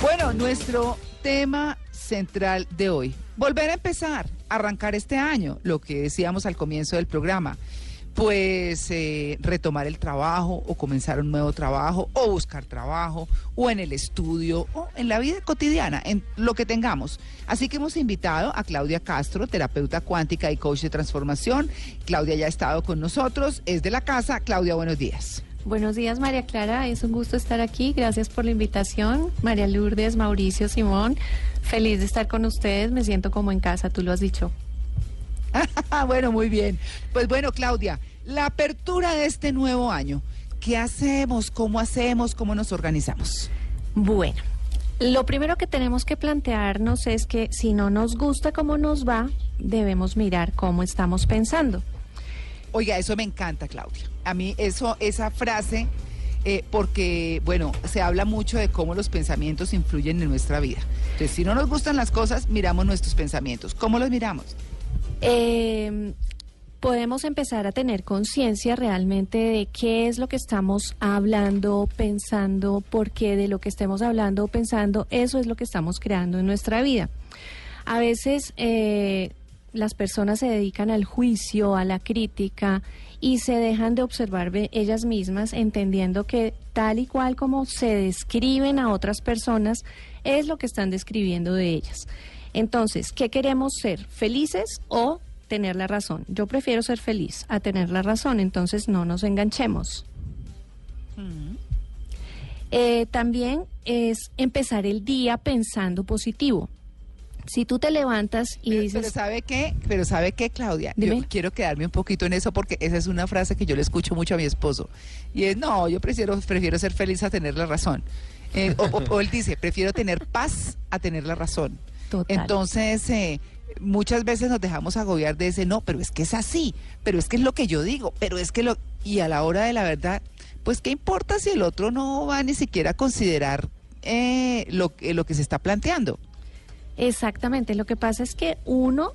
Bueno, nuestro tema central de hoy. Volver a empezar, arrancar este año, lo que decíamos al comienzo del programa. Pues eh, retomar el trabajo o comenzar un nuevo trabajo o buscar trabajo o en el estudio o en la vida cotidiana, en lo que tengamos. Así que hemos invitado a Claudia Castro, terapeuta cuántica y coach de transformación. Claudia ya ha estado con nosotros, es de la casa. Claudia, buenos días. Buenos días, María Clara. Es un gusto estar aquí. Gracias por la invitación. María Lourdes, Mauricio, Simón. Feliz de estar con ustedes. Me siento como en casa, tú lo has dicho. bueno, muy bien. Pues bueno, Claudia, la apertura de este nuevo año. ¿Qué hacemos? ¿Cómo hacemos? ¿Cómo nos organizamos? Bueno, lo primero que tenemos que plantearnos es que si no nos gusta cómo nos va, debemos mirar cómo estamos pensando. Oiga, eso me encanta, Claudia. A mí eso, esa frase, eh, porque, bueno, se habla mucho de cómo los pensamientos influyen en nuestra vida. Entonces, si no nos gustan las cosas, miramos nuestros pensamientos. ¿Cómo los miramos? Eh, podemos empezar a tener conciencia realmente de qué es lo que estamos hablando, pensando, porque de lo que estemos hablando o pensando, eso es lo que estamos creando en nuestra vida. A veces eh, las personas se dedican al juicio, a la crítica y se dejan de observar ellas mismas, entendiendo que tal y cual como se describen a otras personas, es lo que están describiendo de ellas. Entonces, ¿qué queremos ser? ¿Felices o tener la razón? Yo prefiero ser feliz a tener la razón, entonces no nos enganchemos. eh, también es empezar el día pensando positivo si tú te levantas y pero, dices... Pero ¿sabe qué? Pero ¿sabe qué, Claudia? Yo quiero quedarme un poquito en eso porque esa es una frase que yo le escucho mucho a mi esposo. Y es, no, yo prefiero, prefiero ser feliz a tener la razón. Eh, o, o, o, él dice, prefiero tener paz a tener la razón. Total. Entonces, eh, muchas veces nos dejamos agobiar de ese, no, pero es que es así, pero es que es lo que yo digo, pero es que lo... Y a la hora de la verdad, pues ¿qué importa si el otro no va ni siquiera a considerar eh, lo, lo que se está planteando? Exactamente, lo que pasa es que uno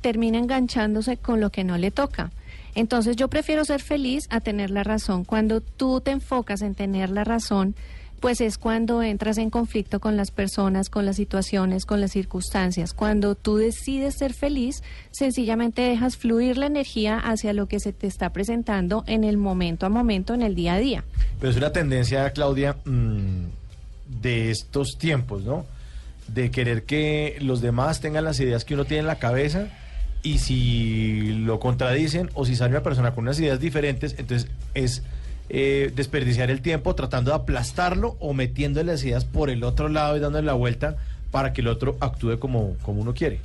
termina enganchándose con lo que no le toca. Entonces yo prefiero ser feliz a tener la razón. Cuando tú te enfocas en tener la razón, pues es cuando entras en conflicto con las personas, con las situaciones, con las circunstancias. Cuando tú decides ser feliz, sencillamente dejas fluir la energía hacia lo que se te está presentando en el momento a momento, en el día a día. Pero es una tendencia, Claudia, mmm, de estos tiempos, ¿no? de querer que los demás tengan las ideas que uno tiene en la cabeza y si lo contradicen o si sale una persona con unas ideas diferentes, entonces es eh, desperdiciar el tiempo tratando de aplastarlo o metiendo las ideas por el otro lado y dándole la vuelta para que el otro actúe como, como uno quiere.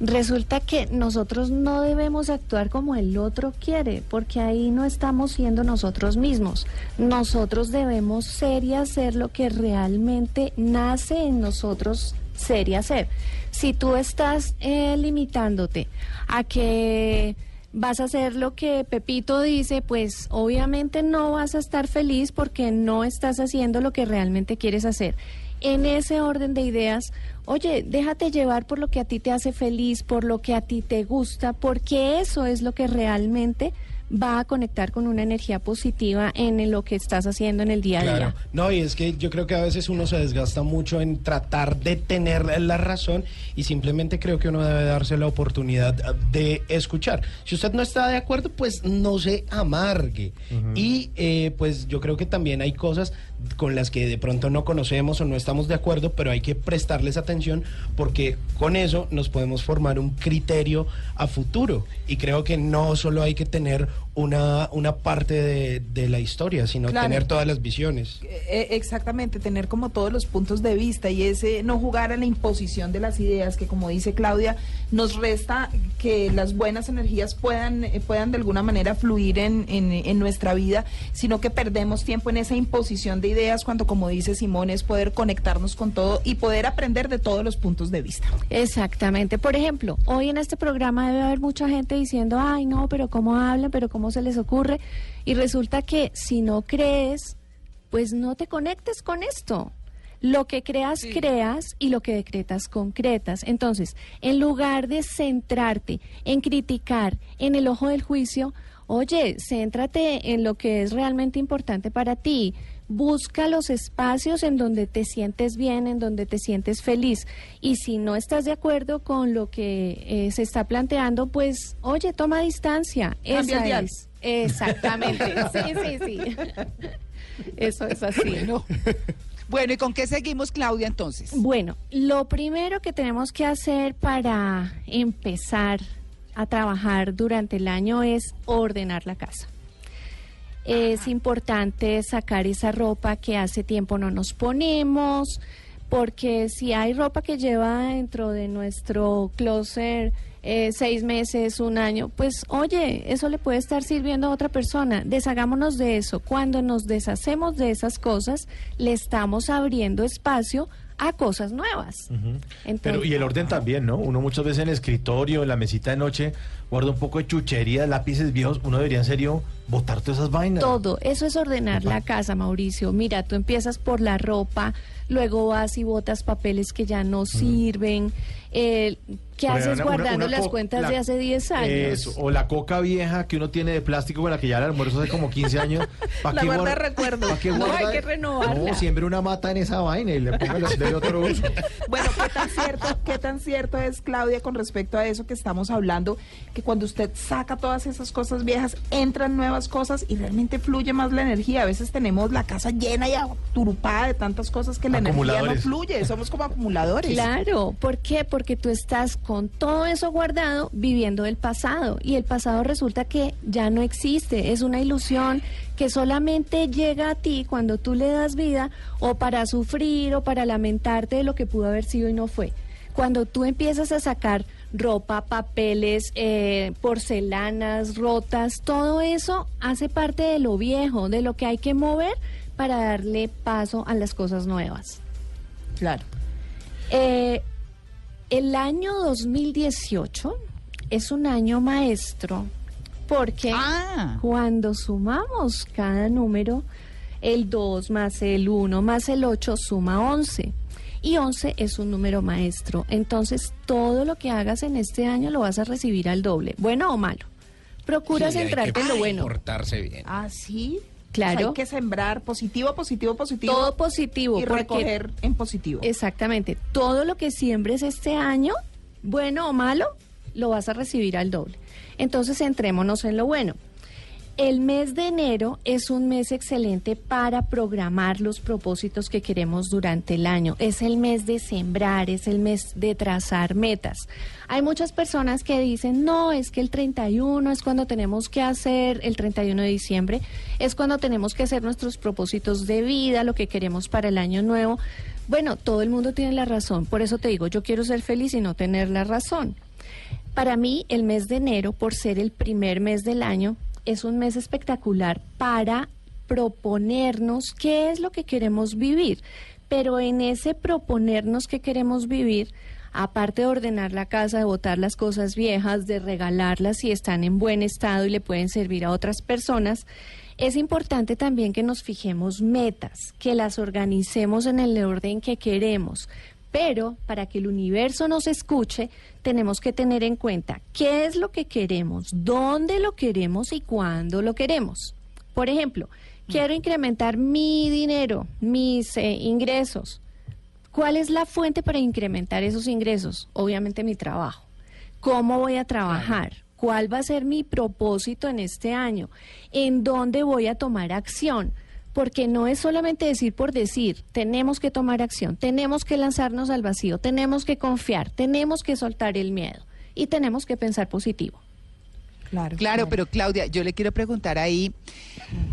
Resulta que nosotros no debemos actuar como el otro quiere, porque ahí no estamos siendo nosotros mismos. Nosotros debemos ser y hacer lo que realmente nace en nosotros ser y hacer. Si tú estás eh, limitándote a que vas a hacer lo que Pepito dice, pues obviamente no vas a estar feliz porque no estás haciendo lo que realmente quieres hacer. En ese orden de ideas, oye, déjate llevar por lo que a ti te hace feliz, por lo que a ti te gusta, porque eso es lo que realmente va a conectar con una energía positiva en lo que estás haciendo en el día a claro. día. No, y es que yo creo que a veces uno se desgasta mucho en tratar de tener la razón y simplemente creo que uno debe darse la oportunidad de escuchar. Si usted no está de acuerdo, pues no se amargue. Uh -huh. Y eh, pues yo creo que también hay cosas con las que de pronto no conocemos o no estamos de acuerdo, pero hay que prestarles atención porque con eso nos podemos formar un criterio a futuro. Y creo que no solo hay que tener una, una parte de, de la historia, sino claro. tener todas las visiones. Eh, exactamente, tener como todos los puntos de vista y ese no jugar a la imposición de las ideas que como dice Claudia, nos resta que las buenas energías puedan, eh, puedan de alguna manera fluir en, en, en nuestra vida, sino que perdemos tiempo en esa imposición de ideas cuando como dice Simón es poder conectarnos con todo y poder aprender de todos los puntos de vista. Exactamente. Por ejemplo, hoy en este programa debe haber mucha gente diciendo, ay no, pero cómo hablan, pero cómo se les ocurre. Y resulta que si no crees, pues no te conectes con esto. Lo que creas, sí. creas y lo que decretas, concretas. Entonces, en lugar de centrarte en criticar, en el ojo del juicio, Oye, céntrate en lo que es realmente importante para ti. Busca los espacios en donde te sientes bien, en donde te sientes feliz. Y si no estás de acuerdo con lo que eh, se está planteando, pues, oye, toma distancia. El Esa es. Exactamente. sí, sí, sí. Eso es así. Bueno, ¿y con qué seguimos, Claudia, entonces? Bueno, lo primero que tenemos que hacer para empezar a trabajar durante el año es ordenar la casa. Es importante sacar esa ropa que hace tiempo no nos ponemos, porque si hay ropa que lleva dentro de nuestro closet eh, seis meses, un año, pues oye, eso le puede estar sirviendo a otra persona. Deshagámonos de eso. Cuando nos deshacemos de esas cosas, le estamos abriendo espacio a cosas nuevas. Entonces- Pero y el orden también, ¿no? Uno muchas veces en el escritorio, en la mesita de noche, guarda un poco de chuchería, lápices viejos. Uno debería en serio botar todas esas vainas. Todo, eso es ordenar Opa. la casa, Mauricio. Mira, tú empiezas por la ropa, luego vas y botas papeles que ya no sirven. Eh, ¿Qué haces una- guardando una las cuentas la- de hace 10 años? Eso, o la coca vieja que uno tiene de plástico con la que ya el almuerzo hace como 15 años. ¿Pa' La qué guarda recuerdo. pa' qué No, guarda- hay que renovarla. No, siempre una mata en esa vaina y le ponga de otro uso. Bueno, ¿qué tan cierto, qué tan cierto es, Claudia, con respecto a eso que estamos hablando, que cuando usted saca todas esas cosas viejas, entran nuevas cosas y realmente fluye más la energía? A veces tenemos la casa llena y turupada de tantas cosas que la energía no fluye, somos como acumuladores. Claro, ¿por qué? Porque tú estás con todo eso guardado viviendo del pasado y el pasado resulta que ya no existe, es una ilusión que solamente llega a ti cuando tú le das vida o para sufrir o para lamentarte de lo que pudo haber sido y no fue. Cuando tú empiezas a sacar ropa, papeles, eh, porcelanas rotas, todo eso hace parte de lo viejo, de lo que hay que mover para darle paso a las cosas nuevas. Claro. Eh, el año 2018 es un año maestro porque Ah, cuando sumamos cada número, el 2 más el 1 más el 8 suma 11. Y 11 es un número maestro. Entonces, todo lo que hagas en este año lo vas a recibir al doble, bueno o malo. Procura Sí, centrarte en lo bueno. Portarse bien. Ah, sí. Claro. O sea, hay que sembrar positivo, positivo, positivo. Todo positivo. Y recoger en positivo. Exactamente. Todo lo que siembres este año, bueno o malo, lo vas a recibir al doble. Entonces, centrémonos en lo bueno. El mes de enero es un mes excelente para programar los propósitos que queremos durante el año. Es el mes de sembrar, es el mes de trazar metas. Hay muchas personas que dicen, no, es que el 31 es cuando tenemos que hacer, el 31 de diciembre, es cuando tenemos que hacer nuestros propósitos de vida, lo que queremos para el año nuevo. Bueno, todo el mundo tiene la razón, por eso te digo, yo quiero ser feliz y no tener la razón. Para mí, el mes de enero, por ser el primer mes del año, es un mes espectacular para proponernos qué es lo que queremos vivir. Pero en ese proponernos qué queremos vivir, aparte de ordenar la casa, de botar las cosas viejas, de regalarlas si están en buen estado y le pueden servir a otras personas, es importante también que nos fijemos metas, que las organicemos en el orden que queremos. Pero para que el universo nos escuche, tenemos que tener en cuenta qué es lo que queremos, dónde lo queremos y cuándo lo queremos. Por ejemplo, quiero incrementar mi dinero, mis eh, ingresos. ¿Cuál es la fuente para incrementar esos ingresos? Obviamente mi trabajo. ¿Cómo voy a trabajar? ¿Cuál va a ser mi propósito en este año? ¿En dónde voy a tomar acción? Porque no es solamente decir por decir, tenemos que tomar acción, tenemos que lanzarnos al vacío, tenemos que confiar, tenemos que soltar el miedo y tenemos que pensar positivo. Claro. claro, pero Claudia, yo le quiero preguntar ahí,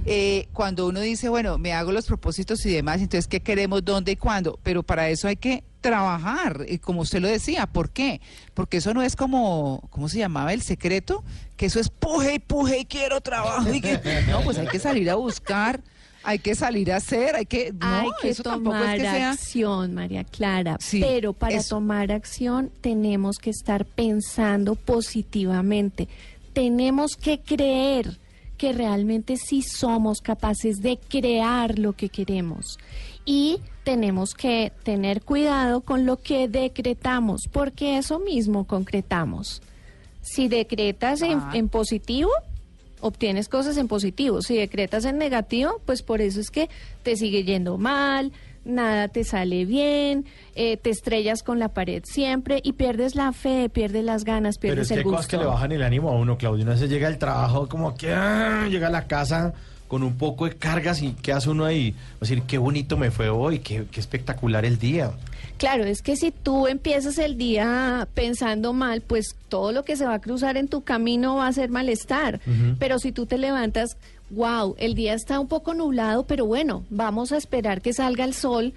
eh, cuando uno dice, bueno, me hago los propósitos y demás, entonces, ¿qué queremos, dónde y cuándo? Pero para eso hay que trabajar, y como usted lo decía, ¿por qué? Porque eso no es como, ¿cómo se llamaba? El secreto, que eso es puje y puje y quiero trabajo. Y que, no, pues hay que salir a buscar, hay que salir a hacer, hay que, no, Hay que eso es tomar que sea... acción, María Clara. Sí, pero para eso. tomar acción tenemos que estar pensando positivamente. Tenemos que creer que realmente sí somos capaces de crear lo que queremos. Y tenemos que tener cuidado con lo que decretamos, porque eso mismo concretamos. Si decretas en, Ah. en positivo, obtienes cosas en positivo. Si decretas en negativo, pues por eso es que te sigue yendo mal, nada te sale bien, eh, te estrellas con la pared siempre y pierdes la fe, pierdes las ganas, Pero pierdes es que hay el cosas que le gusto. bajan el ánimo a uno, Claudio. Una vez llega al trabajo como que ah, llega a la casa con un poco de cargas y ¿qué hace uno ahí? Decir, qué bonito me fue hoy, qué, qué espectacular el día. Claro, es que si tú empiezas el día pensando mal, pues todo lo que se va a cruzar en tu camino va a ser malestar. Pero si tú te levantas, wow, el día está un poco nublado, pero bueno, vamos a esperar que salga el sol.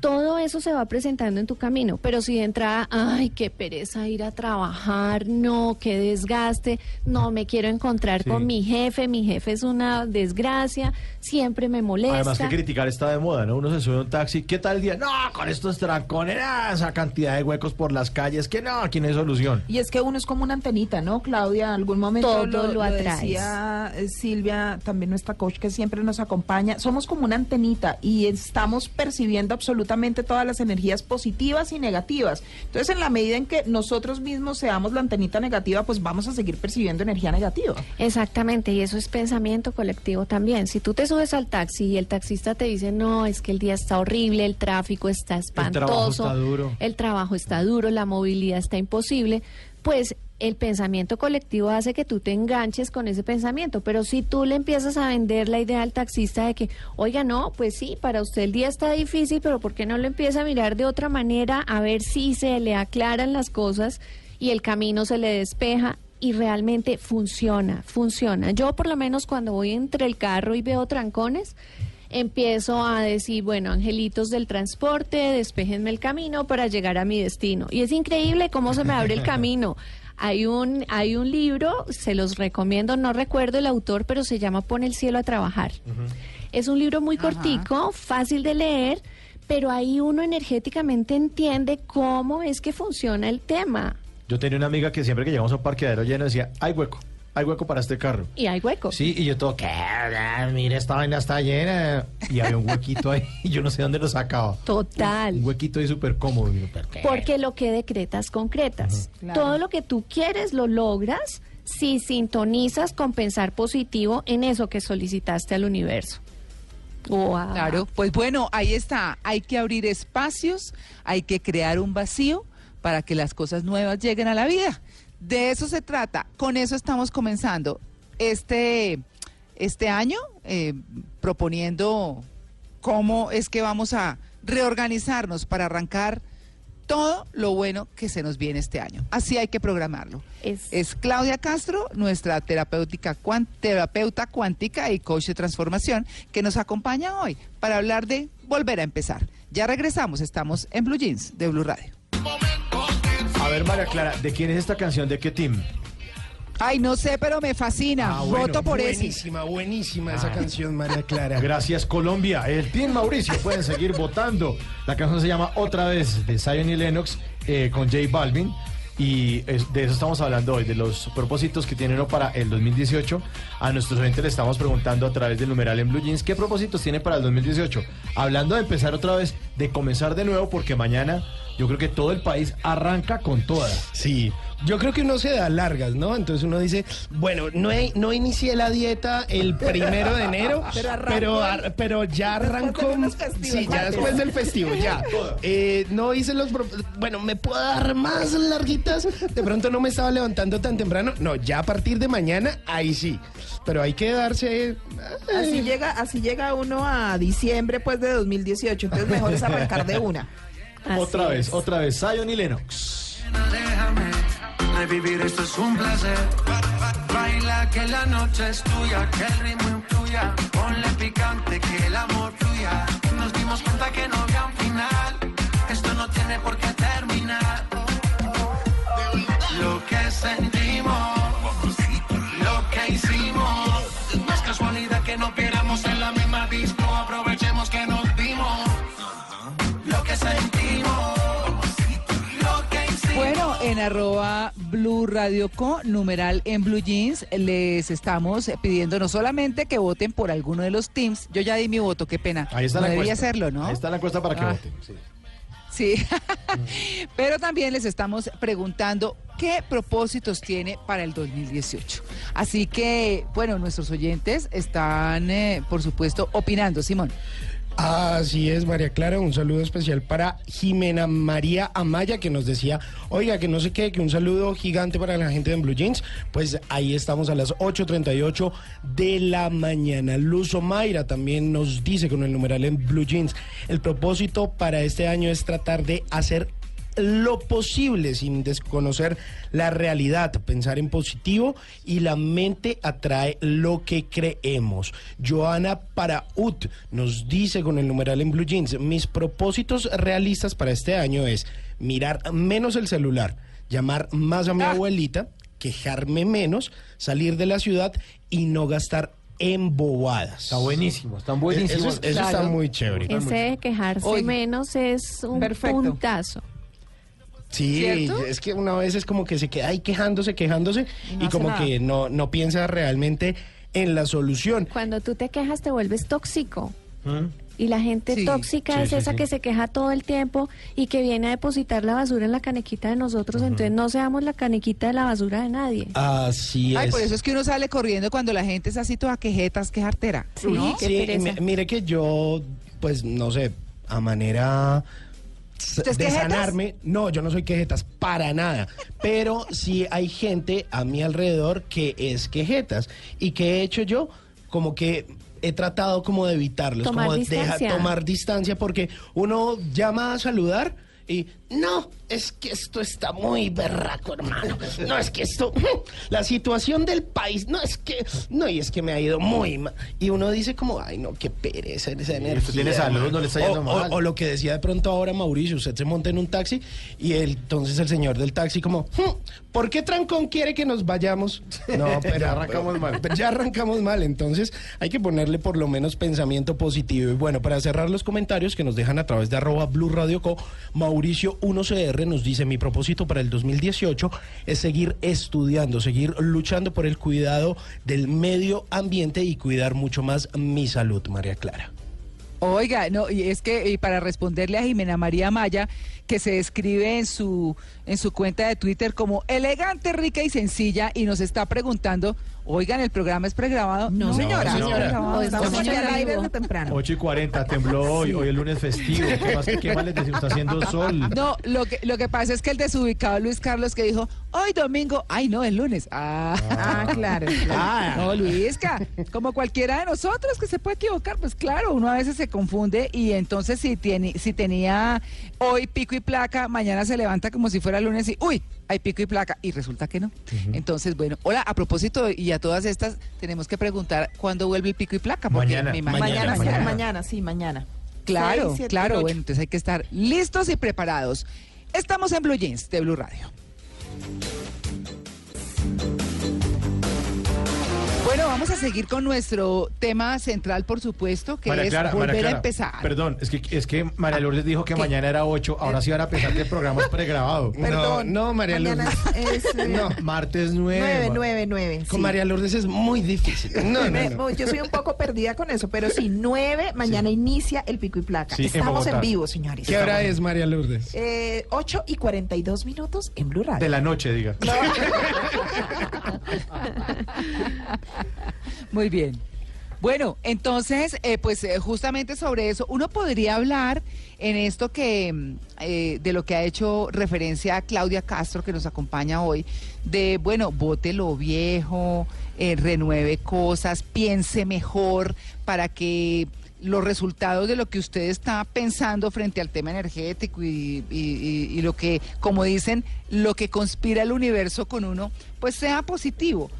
Todo eso se va presentando en tu camino, pero si de entrada, ay, qué pereza ir a trabajar, no, qué desgaste, no me quiero encontrar Sí. con mi jefe, mi jefe es una desgracia, siempre me molesta. Además que criticar está de moda, ¿no? Uno se sube a un taxi, ¿qué tal el día? No, con estos trancones, ah, esa cantidad de huecos por las calles, que no, aquí no hay solución. Y es que uno es como una antenita, ¿no, Claudia? Algún momento Todo lo, lo lo atraes. decía también nuestra coach que siempre nos acompaña. Somos como una antenita y estamos percibiendo absolutamente todas las energías positivas y negativas. Entonces, en la medida en que nosotros mismos seamos la antenita negativa, pues vamos a seguir percibiendo energía negativa. Exactamente, y eso es pensamiento colectivo también. Si tú te subes al taxi y el taxista te dice, no, es que el día está horrible, el tráfico está espantoso, trabajo está duro. el trabajo está duro, la movilidad está imposible, pues el pensamiento colectivo hace que tú te enganches con ese pensamiento. Pero si tú le empiezas a vender la idea al taxista de que, oiga, no, pues sí, para usted el día está difícil, pero ¿por qué no lo empieza a mirar de otra manera a ver si se le aclaran las cosas y el camino se le despeja? y realmente funciona, funciona. Yo por lo menos cuando voy entre el carro y veo trancones, empiezo a decir, bueno, angelitos del transporte, despejenme el camino para llegar a mi destino. Y es increíble cómo se me abre el camino. Hay un, hay un libro, se los recomiendo, no recuerdo el autor, pero se llama Pon el cielo a trabajar. Es un libro muy Ajá. cortico, fácil de leer, pero ahí uno energéticamente entiende cómo es que funciona el tema. Yo tenía una amiga que siempre que llegamos a un parqueadero lleno decía, hay hueco, hay hueco para este carro. Y hay hueco. Sí, y yo todo, ¿qué? Ah, Mira, esta vaina está llena. Y había un huequito ahí, y yo no sé dónde lo sacaba. Total. Un huequito ahí súper cómodo. Porque lo que decretas, concretas. Claro. Todo lo que tú quieres lo logras si sintonizas con pensar positivo en eso que solicitaste al universo. Wow. Claro, pues bueno, ahí está. Hay que abrir espacios, hay que crear un vacío para que las cosas nuevas lleguen a la vida. De eso se trata. Con eso estamos comenzando este, este año, eh, proponiendo cómo es que vamos a reorganizarnos para arrancar todo lo bueno que se nos viene este año. Así hay que programarlo. Es- Es Claudia Castro, nuestra terapéutica, cuan- terapeuta cuántica y coach de transformación, que nos acompaña hoy para hablar de volver a empezar. Ya regresamos, estamos en Blue Jeans de Blue Radio. A ver, María Clara, ¿de quién es esta canción? ¿De qué team? Ay, no sé, pero me fascina. Ah, bueno. Voto por ese. Buenísima, buenísima esa canción, María Clara. Gracias, Colombia. El Team Mauricio pueden seguir votando. La canción se llama Otra vez de Zion y Lennox eh, con J Balvin. Y es- de eso estamos hablando hoy, de los propósitos que tienen uno para el 2018. A nuestros oyentes le estamos preguntando a través del numeral en Blue Jeans qué propósitos tiene para el 2018. Hablando de empezar otra vez, de comenzar de nuevo, porque mañana yo creo que todo el país arranca con todas. Sí, yo creo que uno se da largas, ¿no? Entonces uno dice, bueno, no, he- no inicié la dieta el primero de enero, Pero arrancó pero, el- ar- pero ya después de arrancó. festivos, Sí, ya después del festivo, ya. Eh, no hice los. pro- Bueno, ¿me puedo dar más larguitas? De pronto no me estaba levantando tan temprano. No, ya a partir de mañana, ahí sí. Pero hay que darse. Así llega, así llega uno a diciembre pues de 2018, entonces mejor es arrancar de una. Así otra vez, es. otra vez, Zion y Lennox. Déjame revivir, esto es un placer. Baila que la noche es tuya, que el ritmo influya. Ponle picante, que el amor fluya. Nos dimos cuenta que no había un final. Esto no tiene por qué terminar. Lo que sentimos, lo que hicimos. No es casualidad que no viéramos en la misma disco. Aprovechemos que nos vimos. Lo que sentimos. Bueno, en arroba Blue Radio Co, numeral en Blue Jeans, les estamos pidiendo no solamente que voten por alguno de los teams, yo ya di mi voto, qué pena. Ahí está no la debía encuesta. hacerlo, ¿no? Ahí está la encuesta para que Ah. voten. sí. Sí, pero también les estamos preguntando qué propósitos tiene para el 2018. Así que, bueno, nuestros oyentes están, eh, por supuesto, opinando. Simón. Así es, María Clara. Un saludo especial para Jimena María Amaya, que nos decía, oiga, que no sé qué, que un saludo gigante para la gente de Blue Jeans. Pues ahí estamos a las 8.38 de la mañana. Luzo Mayra también nos dice con el numeral en Blue Jeans, el propósito para este año es tratar de hacer lo posible sin desconocer la realidad, pensar en positivo y la mente atrae lo que creemos. Joana Paraut nos dice con el numeral en Blue Jeans, mis propósitos realistas para este año es mirar menos el celular, llamar más a mi Ah. abuelita, quejarme menos, salir de la ciudad y no gastar en bobadas. Está buenísimo, están buenísimos. Eso, eso está muy chévere. Ese de quejarse menos es un Perfecto. puntazo. Sí, ¿Cierto? es que una vez es como que se queda ahí quejándose, quejándose Y no y, hace como nada. que no, no piensa realmente en la solución. Cuando tú te quejas te vuelves tóxico. ¿Mm? Y la gente Sí. tóxica Sí, es sí, esa sí. que se queja todo el tiempo y que viene a depositar la basura en la canequita de nosotros. Entonces no seamos la canequita de la basura de nadie. Así Ay, es. por eso es que uno sale corriendo cuando la gente es así toda quejetas, quejartera. Sí, ¿no? qué mire que yo, pues no sé, a manera s- ¿Usted es de quejetas? sanarme, no, yo no soy quejetas para nada, pero sí hay gente a mi alrededor que es quejetas y que he hecho yo como que he tratado como de evitarlos, Tomar como de distancia. tomar distancia porque uno llama a saludar y no, es que esto está muy berraco, hermano. No, es que esto, la situación del país, no es que, no, y es que me ha ido muy mal. Y uno dice como, ay, no, qué pereza esa energía. tiene salud, hermano". no le está yendo O- mal. O, lo que decía de pronto ahora Mauricio, usted se monta en un taxi y el- entonces el señor del taxi como, "Hmm, ¿por qué Trancón quiere que nos vayamos? No, pero Ya arrancamos mal. pero ya arrancamos mal, entonces hay que ponerle por lo menos pensamiento positivo. Y bueno, para cerrar los comentarios que nos dejan a través de arroba Blue Radio Co, Mauricio 1CR nos dice, mi propósito para el 2018 es seguir estudiando, seguir luchando por el cuidado del medio ambiente y cuidar mucho más mi salud, María Clara. Oiga, no, y es que para responderle a Jimena María Maya, que se describe en su, en su cuenta de Twitter como elegante, rica y sencilla, y nos está preguntando, oigan, el programa es pregrabado. No, señora. señora. Estamos, aquí al en aire desde temprano. 8 y 40, tembló hoy, hoy es lunes festivo. ¿Qué más, qué más les decimos? Está haciendo sol. No, lo que, lo que pasa es que el desubicado Luis Carlos que dijo, hoy domingo, ay no, el lunes. Ah, Ah, claro. Ah, No, Luisca, como cualquiera de nosotros que se puede equivocar, pues claro, uno a veces se confunde y entonces si, tiene, si tenía hoy pico y placa, mañana se levanta como si fuera lunes y, uy, hay pico y placa y resulta que no. Entonces, bueno, hola, a propósito y a todas estas, tenemos que preguntar cuándo vuelve el pico y placa. Porque Mañana. me imagino- Mañana, sí, mañana. mañana, sí, mañana. Claro, claro, bueno, entonces hay que estar listos y preparados. Estamos en Blue Jeans de Blue Radio. Vamos a seguir con nuestro tema central, por supuesto, que María es Clara, volver a empezar. Perdón, es que, es que María Lourdes dijo que ¿Qué? mañana era 8, ahora sí van a pensar que el programa es pregrabado. Perdón. No, no, María Lourdes. es, eh, No, Martes 9. nueve, nueve, nueve. con sí. María Lourdes es muy difícil. No, no. Yo soy un poco perdida con eso, pero sí, nueve, mañana inicia el pico y placa. Sí, Estamos en, vivo, señores. ¿Qué hora es María Lourdes? Eh, 8 y 42 minutos en Blue Radio. De la noche, diga. Muy bien. Bueno, entonces, eh, pues eh, justamente sobre eso, uno podría hablar en esto que, mm, eh, de lo que ha hecho referencia a Claudia Castro, que nos acompaña hoy, de, bueno, vote lo viejo, eh, renueve cosas, piense mejor para que los resultados de lo que usted está pensando frente al tema energético y, y- y- y lo que, como dicen, lo que conspira el universo con uno, pues sea positivo.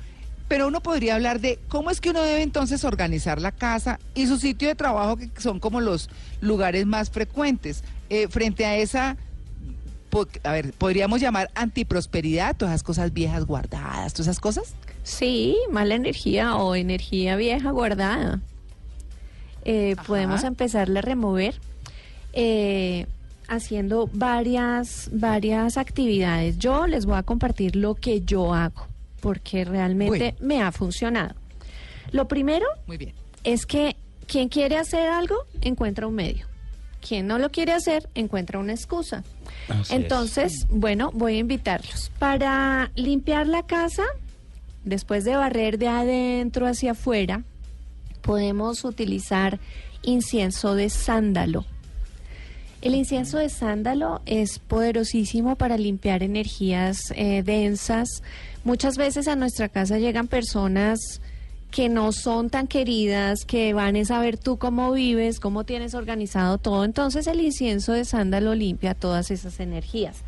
Pero uno podría hablar de cómo es que uno debe entonces organizar la casa y su sitio de trabajo, que son como los lugares más frecuentes. Eh, frente a esa, a ver, podríamos llamar antiprosperidad, todas esas cosas viejas guardadas, todas esas cosas. Sí, mala energía o energía vieja guardada. Eh, podemos empezarle a remover eh, haciendo varias, varias actividades. Yo les voy a compartir lo que yo hago, porque realmente Bueno. me ha funcionado. Lo primero Muy bien. es que quien quiere hacer algo encuentra un medio. quien no lo quiere hacer encuentra una excusa. Así es. Entonces, bueno, voy a invitarlos. Para limpiar la casa, después de barrer de adentro hacia afuera, podemos utilizar incienso de sándalo. El incienso de sándalo es poderosísimo para limpiar energías eh, densas. Muchas veces a nuestra casa llegan personas que no son tan queridas, que van a saber tú cómo vives, cómo tienes organizado todo. Entonces el incienso de sándalo limpia todas esas energías.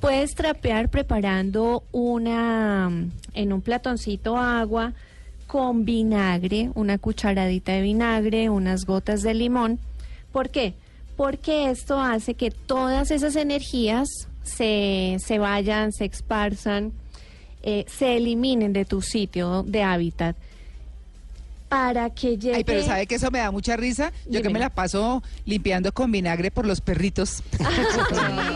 Puedes trapear preparando una en un platoncito agua con vinagre, una cucharadita de vinagre, unas gotas de limón. ¿Por qué? Porque esto hace que todas esas energías se, se vayan, se esparzan, eh, se eliminen de tu sitio de hábitat para que llegue... Ay, pero ¿sabe que eso me da mucha risa? Yo que me la paso limpiando con vinagre por los perritos.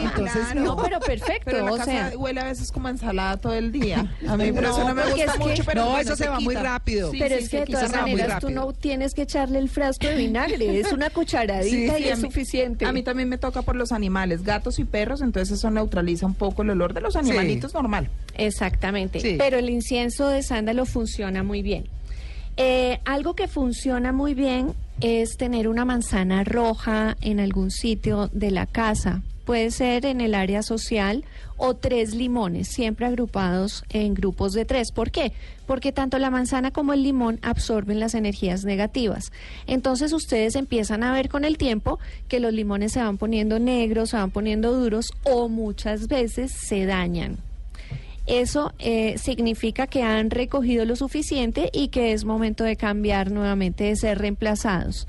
Entonces, claro. No, pero perfecto, Pero la o casa sea... huele a veces como ensalada todo el día. A mí por No, eso no me gusta es que- mucho, pero No, bueno, eso se va muy rápido. Sí, Pero sí, es que de todas maneras tú no tienes que echarle el frasco de vinagre, es una cucharadita Sí, y Sí, es a mí- suficiente. A mí también me toca por los animales, gatos y perros, entonces eso neutraliza un poco el olor de los animalitos normal. Exactamente. Sí. Pero el incienso de sándalo funciona muy bien. Eh, algo que funciona muy bien es tener una manzana roja en algún sitio de la casa. Puede ser en el área social o tres limones, siempre agrupados en grupos de tres. ¿Por qué? Porque tanto la manzana como el limón absorben las energías negativas. Entonces ustedes empiezan a ver con el tiempo que los limones se van poniendo negros, se van poniendo duros o muchas veces se dañan. Eso eh, significa que han recogido lo suficiente y que es momento de cambiar nuevamente, de ser reemplazados.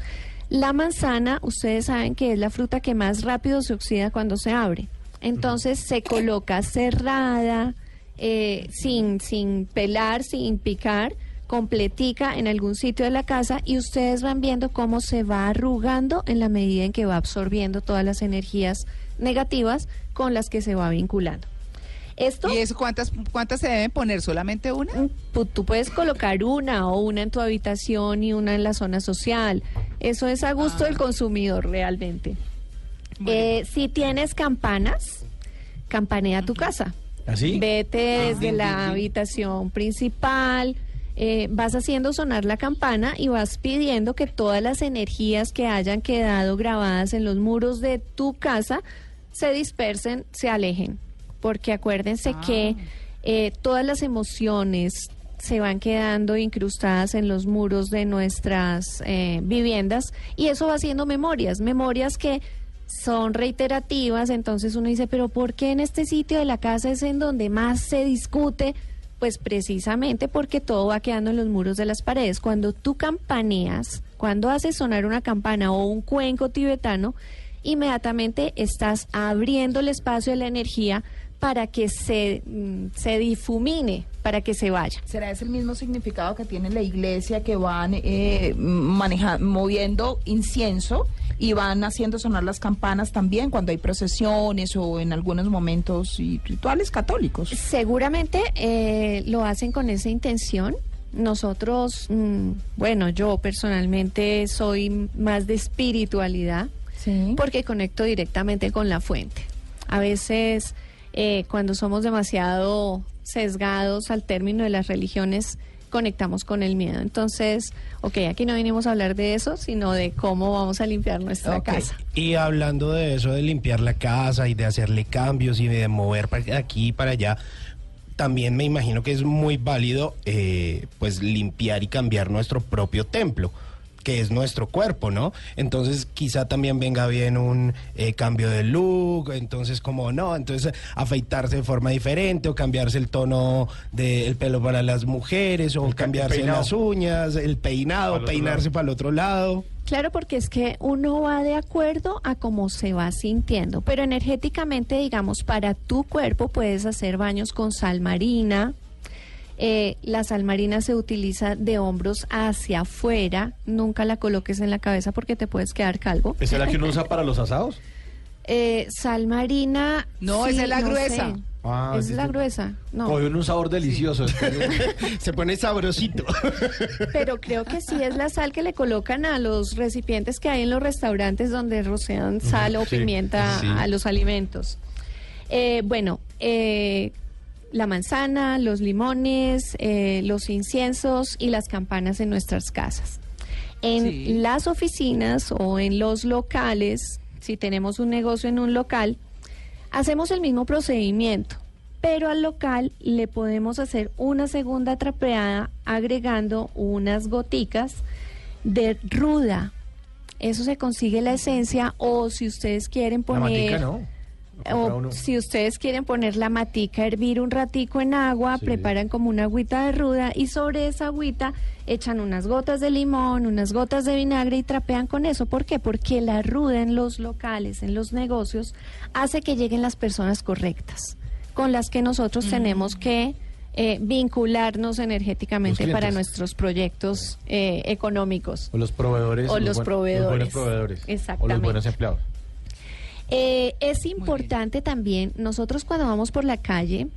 La manzana, ustedes saben que es la fruta que más rápido se oxida cuando se abre. Entonces se coloca cerrada, eh, sin, sin pelar, sin picar, completica en algún sitio de la casa y ustedes van viendo cómo se va arrugando en la medida en que va absorbiendo todas las energías negativas con las que se va vinculando. Esto ¿Y eso cuántas, cuántas se deben poner? ¿Solamente una? Mm, Tú puedes colocar una o una en tu habitación y una en la zona social. Eso es a gusto del consumidor realmente. Eh, si tienes campanas, campanea tu casa. ¿Así? Vete desde din, la habitación principal, eh, vas haciendo sonar la campana y vas pidiendo que todas las energías que hayan quedado grabadas en los muros de tu casa se dispersen, se alejen. Porque acuérdense que eh, todas las emociones se van quedando incrustadas en los muros de nuestras eh, viviendas y eso va haciendo memorias, memorias que son reiterativas, entonces uno dice, pero ¿por qué en este sitio de la casa es en donde más se discute? Pues precisamente porque todo va quedando en los muros de las paredes. Cuando tú campaneas, cuando haces sonar una campana o un cuenco tibetano, inmediatamente estás abriendo el espacio de la energía para que se, mm, se difumine, para que se vaya. ¿Será ese el mismo significado que tiene la iglesia que van eh, maneja- moviendo incienso y van haciendo sonar las campanas también cuando hay procesiones o en algunos momentos y rituales católicos? Seguramente eh, lo hacen con esa intención. Nosotros, mm, bueno, yo personalmente soy más de espiritualidad Sí. porque conecto directamente con la fuente. A veces, eh, cuando somos demasiado sesgados al término de las religiones, conectamos con el miedo. Entonces, ok, aquí no vinimos a hablar de eso, sino de cómo vamos a limpiar nuestra casa. Y hablando de eso, de limpiar la casa y de hacerle cambios y de mover para aquí y para allá, también me imagino que es muy válido eh, pues limpiar y cambiar nuestro propio templo que es nuestro cuerpo, ¿no? Entonces quizá también venga bien un eh, cambio de look, entonces como no, entonces afeitarse de forma diferente o cambiarse el tono del pelo para las mujeres o El ca- el cambiarse las uñas, el peinado, Para el otro peinarse para el otro lado. Claro, porque es que uno va de acuerdo a cómo se va sintiendo, pero energéticamente, digamos, para tu cuerpo puedes hacer baños con sal marina. Eh, la sal marina se utiliza de hombros hacia afuera, nunca la coloques en la cabeza porque te puedes quedar calvo. ¿Esa es la que uno usa para los asados? Eh, sal marina. No, esa es la gruesa. sé. Ah, es sí, la sí. gruesa. No, Cogió un sabor delicioso. Se pone sabrosito. pero creo que sí es la sal que le colocan a los recipientes que hay en los restaurantes donde rocean sal o sí, pimienta sí. a los alimentos. Eh, bueno, eh, la manzana, los limones, eh, los inciensos y las campanas en nuestras casas. En Sí. las oficinas o en los locales, si tenemos un negocio en un local, hacemos el mismo procedimiento, pero al local le podemos hacer una segunda trapeada agregando unas goticas de ruda. Eso se consigue la esencia o si ustedes quieren La poner matica, ¿no? O si ustedes quieren poner la matica, a hervir un ratico en agua, Sí. preparan como una agüita de ruda y sobre esa agüita echan unas gotas de limón, unas gotas de vinagre y trapean con eso. ¿Por qué? Porque la ruda en los locales, en los negocios, hace que lleguen las personas correctas, con las que nosotros Mm. tenemos que eh, vincularnos energéticamente Los para nuestros proyectos eh, económicos. O los proveedores. O los buen- proveedores. buenos proveedores. O los Exactamente. buenos empleados. Eh, es importante también, nosotros cuando vamos por la calle,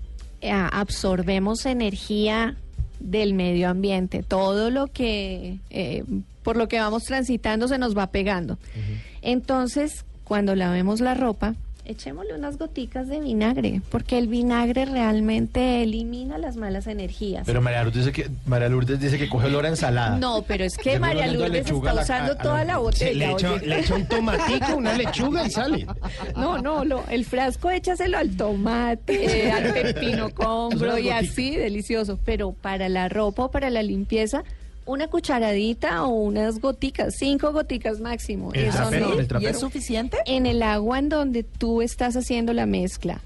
eh, absorbemos energía del medio ambiente. Todo lo que, eh, por lo que vamos transitando se nos va pegando. Entonces, cuando lavemos la ropa, echémosle unas goticas de vinagre, porque el vinagre realmente elimina las malas energías. Pero María Lourdes dice que, María Lourdes dice que coge olor a ensalada. no, pero es que María Lourdes está la- usando a toda la botella. le echa, un tomatico, una lechuga y sale. No, no, lo- el frasco échaselo al tomate, eh, al pepino combro y así, delicioso. Pero para la ropa o para la limpieza, una cucharadita o unas goticas, cinco goticas máximo. ¿El Eso trapero? no. ¿El ¿Y es suficiente? En el agua en donde tú estás haciendo la mezcla.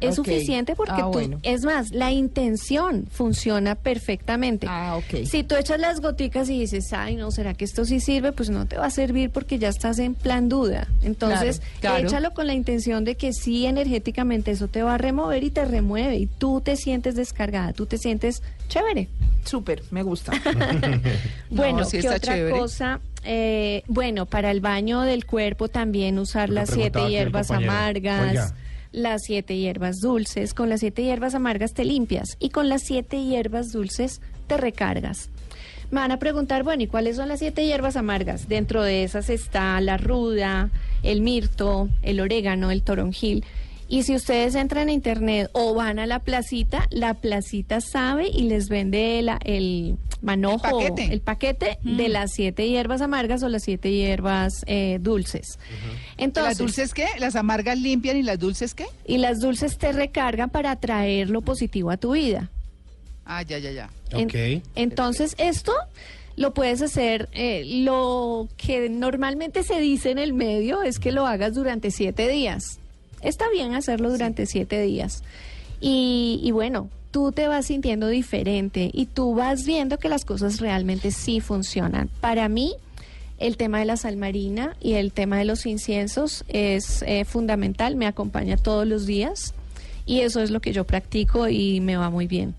Es suficiente porque Ah, tú, bueno. es más, la intención funciona perfectamente. Ah, ok. Si tú echas las goticas y dices, ay, no, ¿será que esto sí sirve? Pues no te va a servir porque ya estás en plan duda. Entonces, Claro, claro. échalo con la intención de que sí, energéticamente eso te va a remover y te remueve y tú te sientes descargada, tú te sientes chévere. Súper, me gusta. Bueno, ¿qué está otra chévere. cosa? Eh, bueno, para el baño del cuerpo también usar las siete hierbas amargas, Oiga. Las siete hierbas dulces. Con las siete hierbas amargas te limpias y con las siete hierbas dulces te recargas. Me van a preguntar, bueno, ¿y cuáles son las siete hierbas amargas? Dentro de esas está la ruda, el mirto, el orégano, el toronjil. Y si ustedes entran a internet o van a la placita, la placita sabe y les vende la- el manojo, El paquete. el paquete de las siete hierbas amargas o las siete hierbas eh, dulces. Entonces, ¿Las dulces qué? ¿Las amargas limpian y las dulces qué? y las dulces te recargan para traer lo positivo a tu vida. Ah, ya, ya, ya. En- Ok. entonces, esto lo puedes hacer, eh, lo que normalmente se dice en el medio es que lo hagas durante siete días. Está bien hacerlo durante siete días. Y, y bueno, tú te vas sintiendo diferente y tú vas viendo que las cosas realmente sí funcionan. Para mí, el tema de la sal marina y el tema de los inciensos es eh, fundamental, me acompaña todos los días y eso es lo que yo practico y me va muy bien.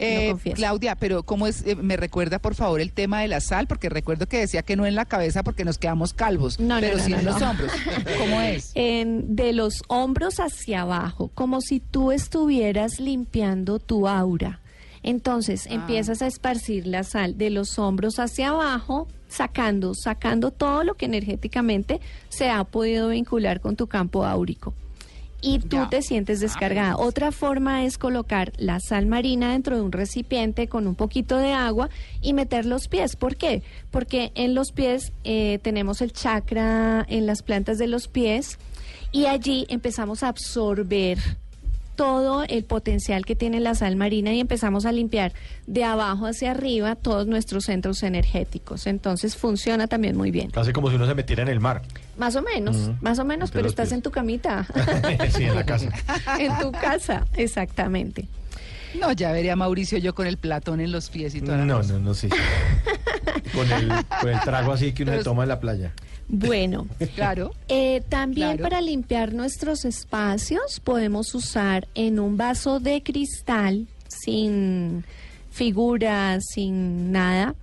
Eh. Claudia, pero ¿cómo es? eh, me recuerda, por favor, el tema de la sal, porque recuerdo que decía que no en la cabeza porque nos quedamos calvos, No, pero no, sí en los hombros. ¿Cómo es? en, de los hombros hacia abajo, como si tú estuvieras limpiando tu aura. Entonces Ah. empiezas a esparcir la sal de los hombros hacia abajo, sacando, sacando todo lo que energéticamente se ha podido vincular con tu campo áurico. Y tú Ya. te sientes descargada. Otra forma es colocar la sal marina dentro de un recipiente con un poquito de agua y meter los pies. ¿Por qué? Porque en los pies eh, tenemos el chakra en las plantas de los pies y allí empezamos a absorber todo el potencial que tiene la sal marina y empezamos a limpiar de abajo hacia arriba todos nuestros centros energéticos. Entonces funciona también muy bien. Casi como si uno se metiera en el mar. Más o menos, más o menos, Entre pero estás pies. en tu camita. sí, en la casa. en tu casa, exactamente. No, ya vería a Mauricio yo con el platón en los pies y toda la No, no, no, sí. Con el, con el trago así que uno Pero se toma en la playa. Bueno, Claro. eh, también Claro. para limpiar nuestros espacios podemos usar en un vaso de cristal sin figuras, sin nada.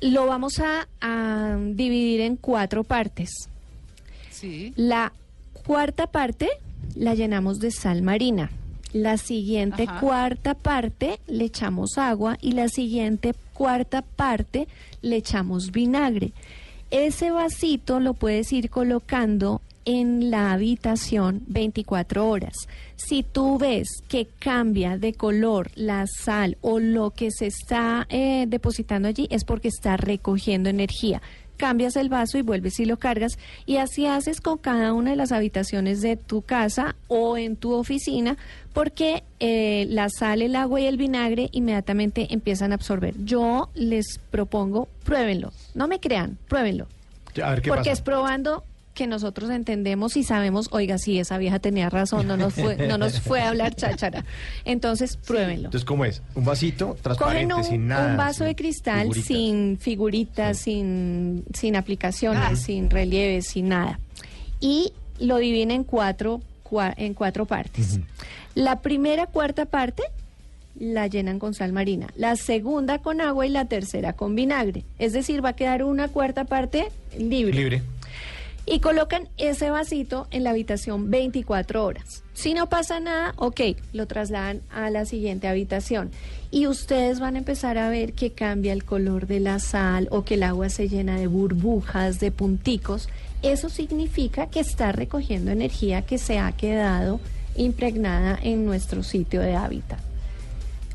Lo vamos a, a dividir en cuatro partes. Sí. La cuarta parte la llenamos de sal marina. La siguiente Ajá. cuarta parte le echamos agua y la siguiente cuarta parte le echamos vinagre. Ese vasito lo puedes ir colocando en la habitación 24 horas. Si tú ves que cambia de color la sal o lo que se está eh, depositando allí es porque está recogiendo energía. Cambias el vaso y vuelves y lo cargas y así haces con cada una de las habitaciones de tu casa o en tu oficina porque eh, la sal, el agua y el vinagre inmediatamente empiezan a absorber. Yo les propongo, pruébenlo. No me crean, pruébenlo. A ver qué Porque pasa. es probando que nosotros entendemos y sabemos, oiga, sí, esa vieja tenía razón, no nos fue, no nos fue a hablar cháchara. Entonces, pruébenlo. Entonces, ¿cómo es? Un vasito transparente, un, sin nada. un vaso de cristal figuritas. sin figuritas, sin, sin aplicaciones, Ah. sin relieves, sin nada. Y lo dividen en cuatro, cua- en cuatro partes. La primera cuarta parte la llenan con sal marina, la segunda con agua y la tercera con vinagre. Es decir, va a quedar una cuarta parte libre. Libre. Y colocan ese vasito en la habitación 24 horas. Si no pasa nada, ok, lo trasladan a la siguiente habitación. Y ustedes van a empezar a ver que cambia el color de la sal o que el agua se llena de burbujas, de punticos. Eso significa que está recogiendo energía que se ha quedado impregnada en nuestro sitio de hábitat.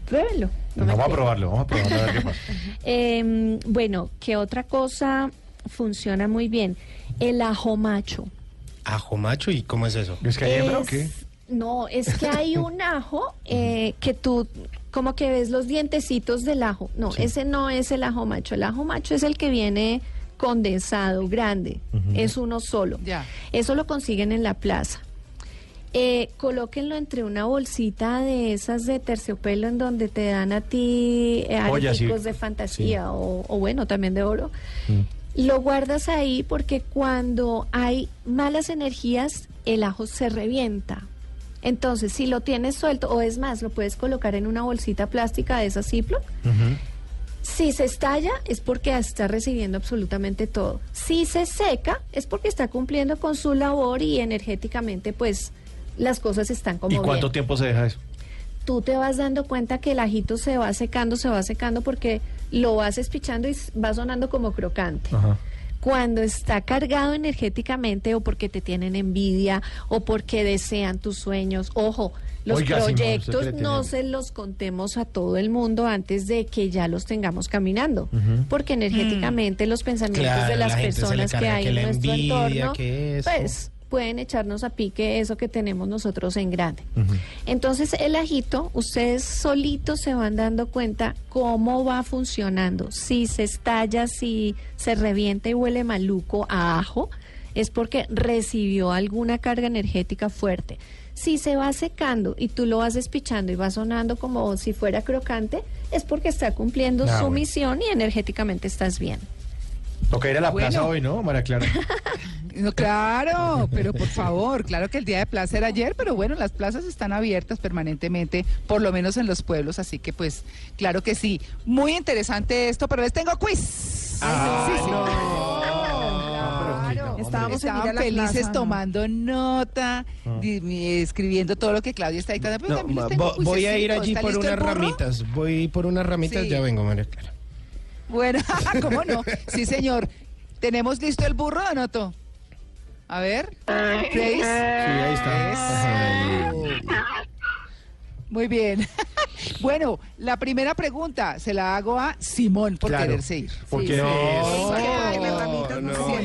Pruébenlo. no vamos a probarlo, vamos a probarlo a ver qué pasa. Eh, bueno, ¿qué otra cosa funciona muy bien? El ajo macho. Ajo macho, ¿y cómo es eso? ¿Es que hay hembra o Es- qué? No, es que hay un ajo eh, que tú como que ves los dientecitos del ajo. No, ese no es el ajo macho. El ajo macho es el que viene condensado, grande. Es uno solo. Ya. Eso lo consiguen en la plaza. Eh, colóquenlo entre una bolsita de esas de terciopelo en donde te dan a ti eh, sí. de fantasía o, o bueno, también de oro. Lo guardas ahí porque cuando hay malas energías, el ajo se revienta. Entonces, si lo tienes suelto, o es más, lo puedes colocar en una bolsita plástica de esa Ziploc. Si se estalla, es porque está recibiendo absolutamente todo. Si se seca, es porque está cumpliendo con su labor y energéticamente, pues, las cosas están como ¿Y cuánto bien tiempo se deja eso? tú te vas dando cuenta que el ajito se va secando, se va secando porque lo vas espichando y va sonando como crocante. Ajá. Cuando está cargado energéticamente o porque te tienen envidia o porque desean tus sueños, ojo, los Oiga, Simón, ¿usted qué proyectos no se los contemos a todo el mundo antes de que ya los tengamos caminando, porque energéticamente los pensamientos Claro, de las la personas que hay que en nuestro envidia, entorno, pues pueden echarnos a pique eso que tenemos nosotros en grande. Entonces el ajito, ustedes solitos se van dando cuenta cómo va funcionando. Si se estalla, si se revienta y huele maluco a ajo, es porque recibió alguna carga energética fuerte. Si se va secando y tú lo vas despichando y va sonando como si fuera crocante, es porque está cumpliendo Ah, su bueno. misión y energéticamente estás bien. Toca ir a la Bueno. plaza hoy, ¿no, María Clara? No, claro, pero por favor, claro que el día de plaza era ayer, pero bueno, las plazas están abiertas permanentemente, por lo menos en los pueblos, así que pues, claro que sí. Muy interesante esto, pero les tengo quiz. Ah, Sí, sí. no. Claro. hombre. Estábamos Estaban felices plaza, ¿no? tomando nota, mi- escribiendo todo lo que Claudia está dictando. Pero No, también les ma- tengo vo- voy a ir allí ¿Está por unas ramitas. Voy por unas ramitas, Sí. ya vengo, María Clara. Bueno, ¿cómo no? Sí, señor. ¿Tenemos listo el burro, Donoto? A ver, Grace. Sí, ahí está. Muy bien. bueno, la primera pregunta se la hago a Simón por Claro. quererse ir. Porque Sí, no.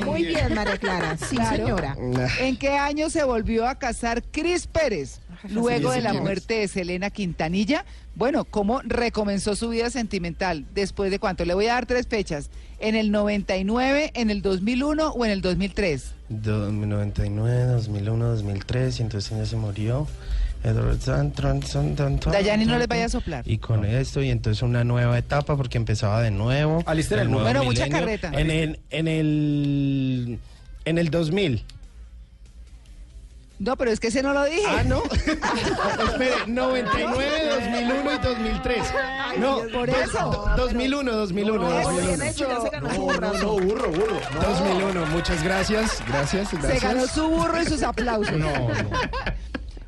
Muy bien, María Clara. Sí, Claro. señora. ¿En qué año se volvió a casar Cris Pérez? Luego de la muerte de Selena Quintanilla. Bueno, ¿cómo recomenzó su vida sentimental? ¿Después de cuánto? Le voy a dar tres fechas. ¿En el 99, en el 2001 o en el 2003? 99, 2001, 2003, y entonces ella se murió. Dayani, no les vaya a soplar. Y con esto, y entonces una nueva etapa porque empezaba de nuevo. Alisten el El nuevo. Bueno, mucha milenio. carreta. En el, en el, en el 2000. No, pero es que ese no lo dije. Ah, no. Espere, 99, 2001 y 2003. No, por dos- eso. do- 2001, 2001, Eso, 2001. bien hecho, ya se ganó su No, no, no, burro, burro. No. 2001, muchas gracias, gracias, Se gracias. ganó su burro y sus aplausos. No, no.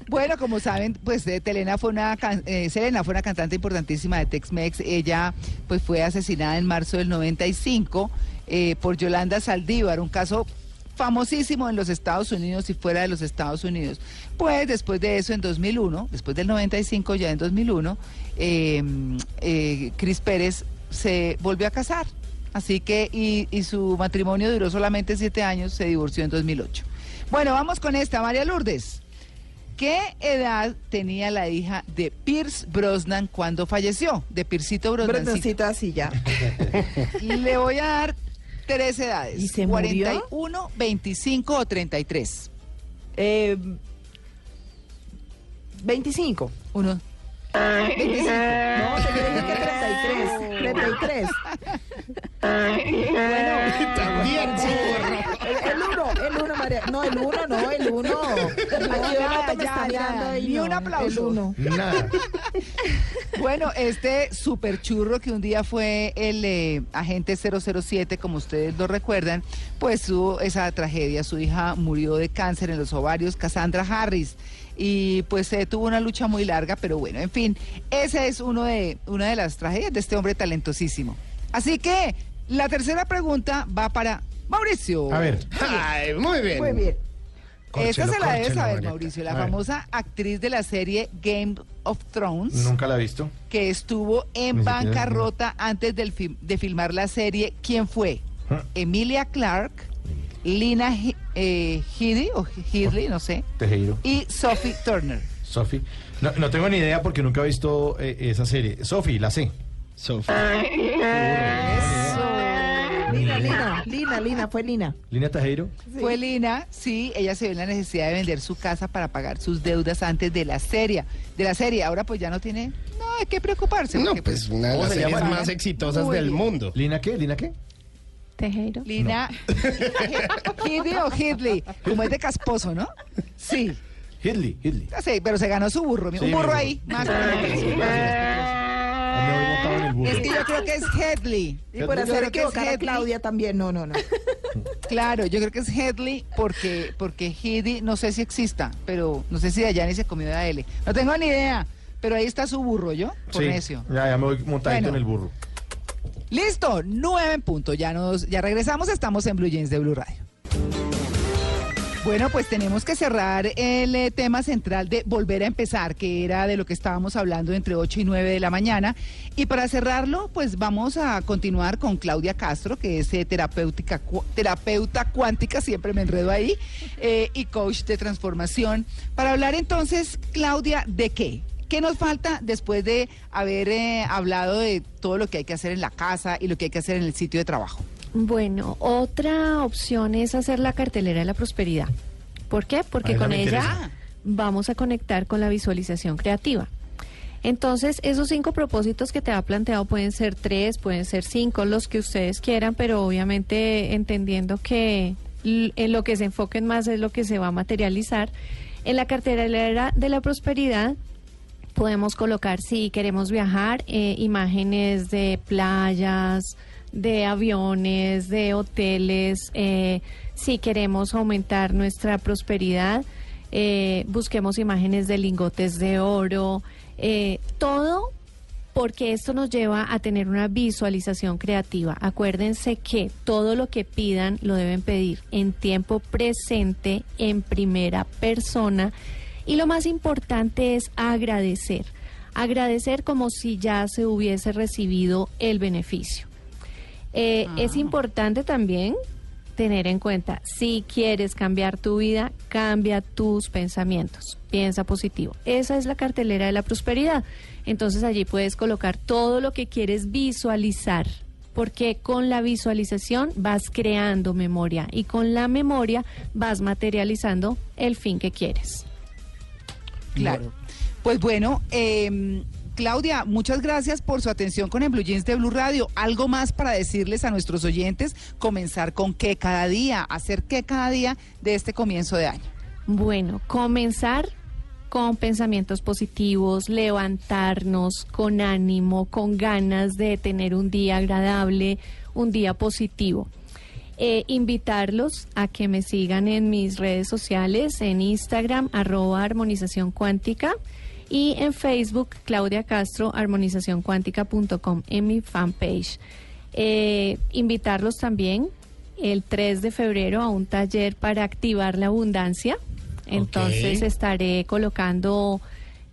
Bueno, como saben, pues eh, Telena fue una can- eh, Selena fue una cantante importantísima de Tex-Mex. Ella pues fue asesinada en marzo del 95 eh, por Yolanda Saldívar, un caso famosísimo en los Estados Unidos y fuera de los Estados Unidos. Pues después de eso, en 2001, después del 95, ya en 2001, eh, eh, Cris Pérez se volvió a casar. Así que, y, y su matrimonio duró solamente siete años, se divorció en 2008. Bueno, vamos con esta, María Lourdes. ¿Qué edad tenía la hija de Pierce Brosnan cuando falleció? De Pircito Brosnan. Bretoncito así ya. Le voy a dar tres edades. ¿Y se murió? 41, 25 o 33. Eh, 25. Uno. 25. No, te que 33. 33. Bueno, También, el, el uno, el uno, María. No, el uno, no, el uno. Aquí nada, Donato me ya, está ya. mirando ahí. Ni no, un aplauso. El uno. Nada. Bueno, este super churro que un día fue el eh, agente 007, como ustedes lo recuerdan, pues tuvo esa tragedia. Su hija murió de cáncer en los ovarios, Cassandra Harris. Y pues eh, tuvo una lucha muy larga, pero bueno, en fin, esa es uno de, una de las tragedias de este hombre talentosísimo. Así que la tercera pregunta va para Mauricio. A ver, Ay, muy bien. Muy bien. Esta se la debe saber, Marieta. Mauricio, la A ver. famosa actriz de la serie Game of Thrones nunca la he visto. que estuvo en Ni siquiera- bancarrota antes del fil- de filmar la serie. ¿Quién fue? Emilia Clark, Lina eh, Headey, o Headley, no sé, Tejero. y Sophie Turner. Sofi. No, no tengo ni idea porque nunca he visto eh, esa serie. Sofi, la sé. Sofía. Lina, Lina, Lina, Lina, fue Lina. Línea Tejero. Fue Lina, sí, ella se vio en la necesidad de vender su casa para pagar sus deudas antes de la serie. De la serie, ahora pues ya no tiene nada de qué preocuparse. No, porque, pues una de ¿Cómo las se series más exitosas del mundo. ¿Lina qué? ¿Lina qué? Tejero. Lina Headey o Headley, como es de casposo, ¿no? Sí. Hidley, Hidley. Sé, pero se ganó su burro. Sí, un mi burro burro. ahí, más. Es que yo creo que es Headley. Y por hacer que es Headley. Claudia también. No, no, no. Claro, yo creo que es Headley porque, porque Headley no sé si exista, pero no sé si Dayani se comió de L. No tengo ni idea, pero ahí está su burro, ¿yo? Por Sí, necio. Ya, ya me voy montadito Bueno. en el burro. Listo, nueve en punto. Ya nos, ya regresamos, estamos en Blue Jeans de Blue Radio. Bueno, pues tenemos que cerrar el eh, tema central de volver a empezar, que era de lo que estábamos hablando entre 8 y 9 de la mañana. Y para cerrarlo, pues vamos a continuar con Claudia Castro, que es eh, terapéutica, terapeuta cuántica, siempre me enredo ahí, eh, y coach de transformación. Para hablar entonces, Claudia, ¿de qué? ¿Qué nos falta después de haber hablado de todo lo que hay que hacer en la casa y lo que hay que hacer en el sitio de trabajo? Bueno, otra opción es hacer la cartelera de la prosperidad. ¿Por qué? Porque con ella interesa. vamos a conectar con la visualización creativa. Entonces, esos cinco propósitos que te ha planteado pueden ser tres, pueden ser cinco, los que ustedes quieran, pero obviamente entendiendo que en lo que se enfoquen más es lo que se va a materializar. En la cartelera de la prosperidad podemos colocar, si queremos viajar, eh, imágenes de playas, de aviones, de hoteles, eh, si queremos aumentar nuestra prosperidad, eh, busquemos imágenes de lingotes de oro, eh, todo porque esto nos lleva a tener una visualización creativa. Acuérdense que todo lo que pidan lo deben pedir en tiempo presente, en primera persona, y lo más importante es agradecer. Agradecer como si ya se hubiese recibido el beneficio. Eh, Es importante también tener en cuenta, si quieres cambiar tu vida, cambia tus pensamientos, piensa positivo. Esa es la cartelera de la prosperidad. Entonces allí puedes colocar todo lo que quieres visualizar, porque con la visualización vas creando memoria y con la memoria vas materializando el fin que quieres. Claro. Pues bueno, eh, Claudia, muchas gracias por su atención con el Blue Jeans de Blue Radio. ¿Algo más para decirles a nuestros oyentes? Comenzar con qué cada día, hacer qué cada día de este comienzo de año. Bueno, comenzar con pensamientos positivos, levantarnos con ánimo, con ganas de tener un día agradable, un día positivo. Eh, invitarlos a que me sigan en mis redes sociales, en Instagram, arroba armonización cuántica y en Facebook, Claudia Castro, armonizacioncuántica.com, en mi fanpage. Eh, invitarlos también el 3 de febrero a un taller para activar la abundancia. Entonces estaré colocando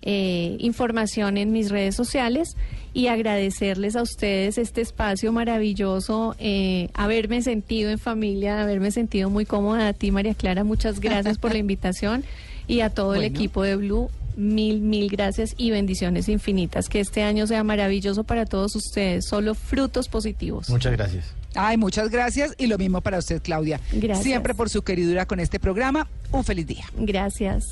eh, información en mis redes sociales y agradecerles a ustedes este espacio maravilloso, eh, haberme sentido en familia, haberme sentido muy cómoda. A ti, María Clara, muchas gracias por la invitación y a todo el equipo de Blue. Mil, mil gracias y bendiciones infinitas. Que este año sea maravilloso para todos ustedes. Solo frutos positivos. Muchas gracias. Ay, muchas gracias y lo mismo para usted, Claudia. Gracias. Siempre por su queridura con este programa. Un feliz día. Gracias.